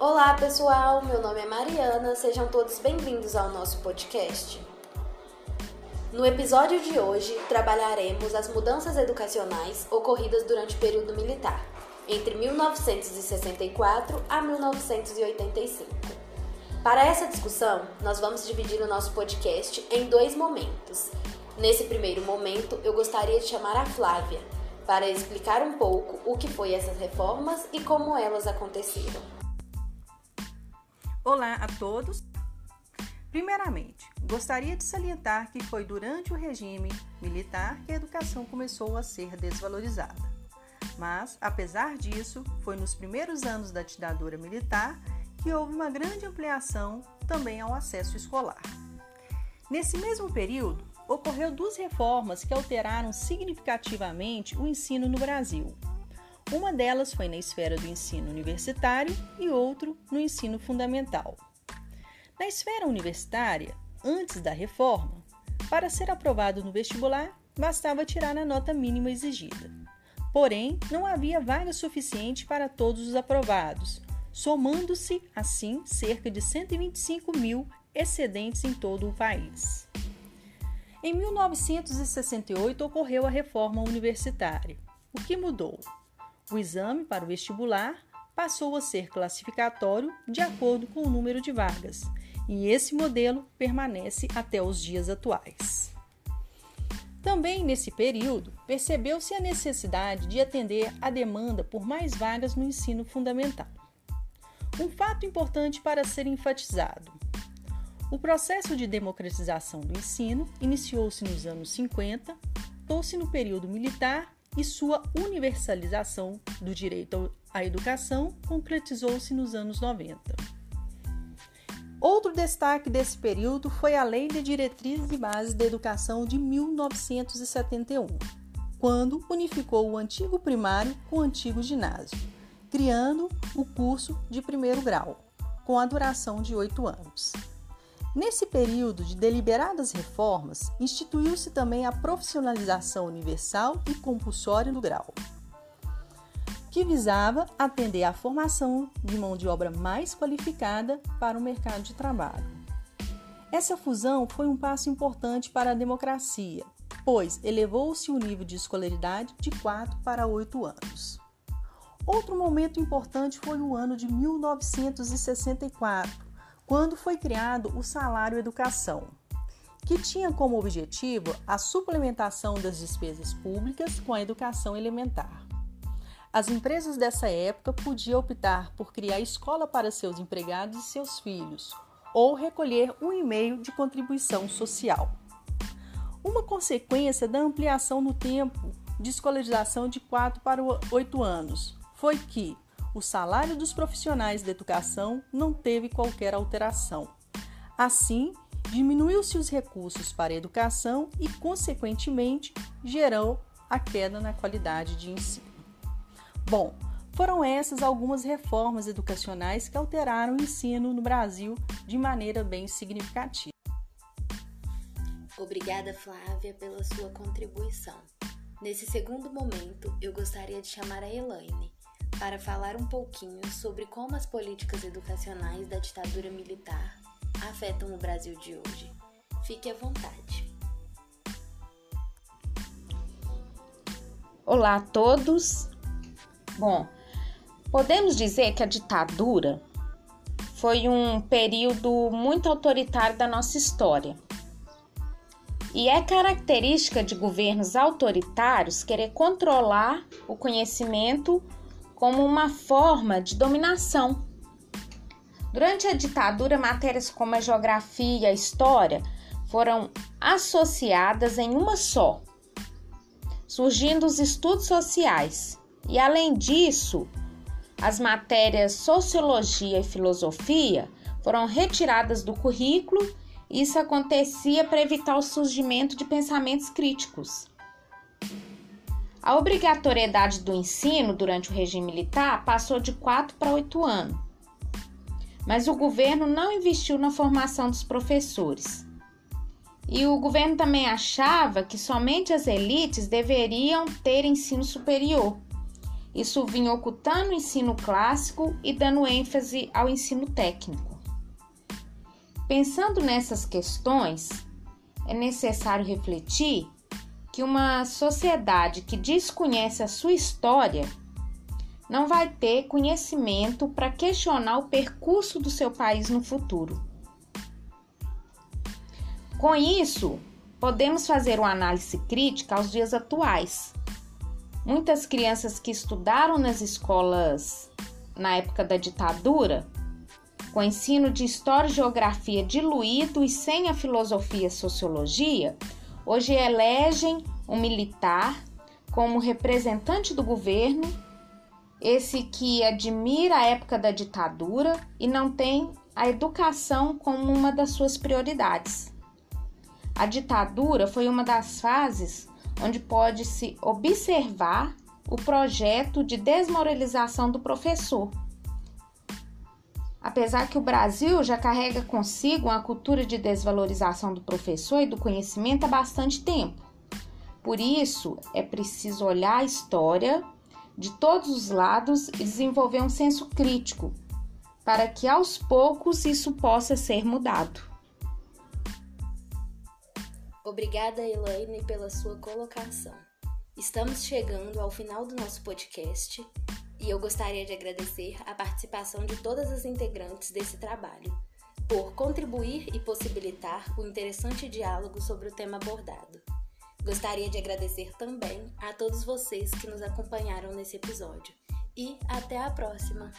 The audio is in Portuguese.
Olá pessoal, meu nome é Mariana, sejam todos bem-vindos ao nosso podcast. No episódio de hoje, trabalharemos as mudanças educacionais ocorridas durante o período militar, entre 1964 a 1985. Para essa discussão, nós vamos dividir o nosso podcast em dois momentos. Nesse primeiro momento, eu gostaria de chamar a Flávia para explicar um pouco o que foi essas reformas e como elas aconteceram. Olá a todos. Primeiramente, gostaria de salientar que foi durante o regime militar que a educação começou a ser desvalorizada. Mas, apesar disso, foi nos primeiros anos da ditadura militar que houve uma grande ampliação também ao acesso escolar. Nesse mesmo período, ocorreu duas reformas que alteraram significativamente o ensino no Brasil. Uma delas foi na esfera do ensino universitário e outro no ensino fundamental. Na esfera universitária, antes da reforma, para ser aprovado no vestibular, bastava tirar a nota mínima exigida. Porém, não havia vaga suficiente para todos os aprovados, somando-se, assim, cerca de 125 mil excedentes em todo o país. Em 1968 ocorreu a reforma universitária. O que mudou? O exame para o vestibular passou a ser classificatório de acordo com o número de vagas, e esse modelo permanece até os dias atuais. Também nesse período, percebeu-se a necessidade de atender à demanda por mais vagas no ensino fundamental. Um fato importante para ser enfatizado: o processo de democratização do ensino iniciou-se nos anos 50, tornou-se no período militar e sua universalização do direito à educação concretizou-se nos anos 90. Outro destaque desse período foi a Lei de Diretrizes e Bases da Educação de 1971, quando unificou o antigo primário com o antigo ginásio, criando o curso de primeiro grau, com a duração de oito anos. Nesse período de deliberadas reformas, instituiu-se também a profissionalização universal e compulsória do grau, que visava atender à formação de mão de obra mais qualificada para o mercado de trabalho. Essa fusão foi um passo importante para a democracia, pois elevou-se o nível de escolaridade de 4 para 8 anos. Outro momento importante foi o ano de 1964, quando foi criado o salário educação, que tinha como objetivo a suplementação das despesas públicas com a educação elementar. As empresas dessa época podiam optar por criar escola para seus empregados e seus filhos, ou recolher um e-mail de contribuição social. Uma consequência da ampliação no tempo de escolarização de 4 para 8 anos foi que o salário dos profissionais da educação não teve qualquer alteração. Assim, diminuiu-se os recursos para a educação e, consequentemente, gerou a queda na qualidade de ensino. Bom, foram essas algumas reformas educacionais que alteraram o ensino no Brasil de maneira bem significativa. Obrigada, Flávia, pela sua contribuição. Nesse segundo momento, eu gostaria de chamar a Elaine para falar um pouquinho sobre como as políticas educacionais da ditadura militar afetam o Brasil de hoje. Fique à vontade. Olá a todos. Bom, podemos dizer que a ditadura foi um período muito autoritário da nossa história. E é característica de governos autoritários querer controlar o conhecimento como uma forma de dominação. Durante a ditadura, matérias como a geografia e a história foram associadas em uma só, surgindo os estudos sociais. E além disso, as matérias sociologia e filosofia foram retiradas do currículo. Isso acontecia para evitar o surgimento de pensamentos críticos. A obrigatoriedade do ensino durante o regime militar passou de 4 para 8 anos. Mas o governo não investiu na formação dos professores. E o governo também achava que somente as elites deveriam ter ensino superior. isso vinha ocultando o ensino clássico e dando ênfase ao ensino técnico. Pensando nessas questões, é necessário refletir que uma sociedade que desconhece a sua história não vai ter conhecimento para questionar o percurso do seu país no futuro. Com isso, podemos fazer uma análise crítica aos dias atuais. Muitas crianças que estudaram nas escolas na época da ditadura, com ensino de história e geografia diluído e sem a filosofia e sociologia, hoje elegem um militar como representante do governo, esse que admira a época da ditadura e não tem a educação como uma das suas prioridades. A ditadura foi uma das fases onde pode-se observar o projeto de desmoralização do professor. Apesar que o Brasil já carrega consigo uma cultura de desvalorização do professor e do conhecimento há bastante tempo. Por isso, é preciso olhar a história de todos os lados e desenvolver um senso crítico, para que aos poucos isso possa ser mudado. Obrigada, Elaine, pela sua colocação. Estamos chegando ao final do nosso podcast e eu gostaria de agradecer a participação de todas as integrantes desse trabalho, por contribuir e possibilitar o interessante diálogo sobre o tema abordado. Gostaria de agradecer também a todos vocês que nos acompanharam nesse episódio e até a próxima!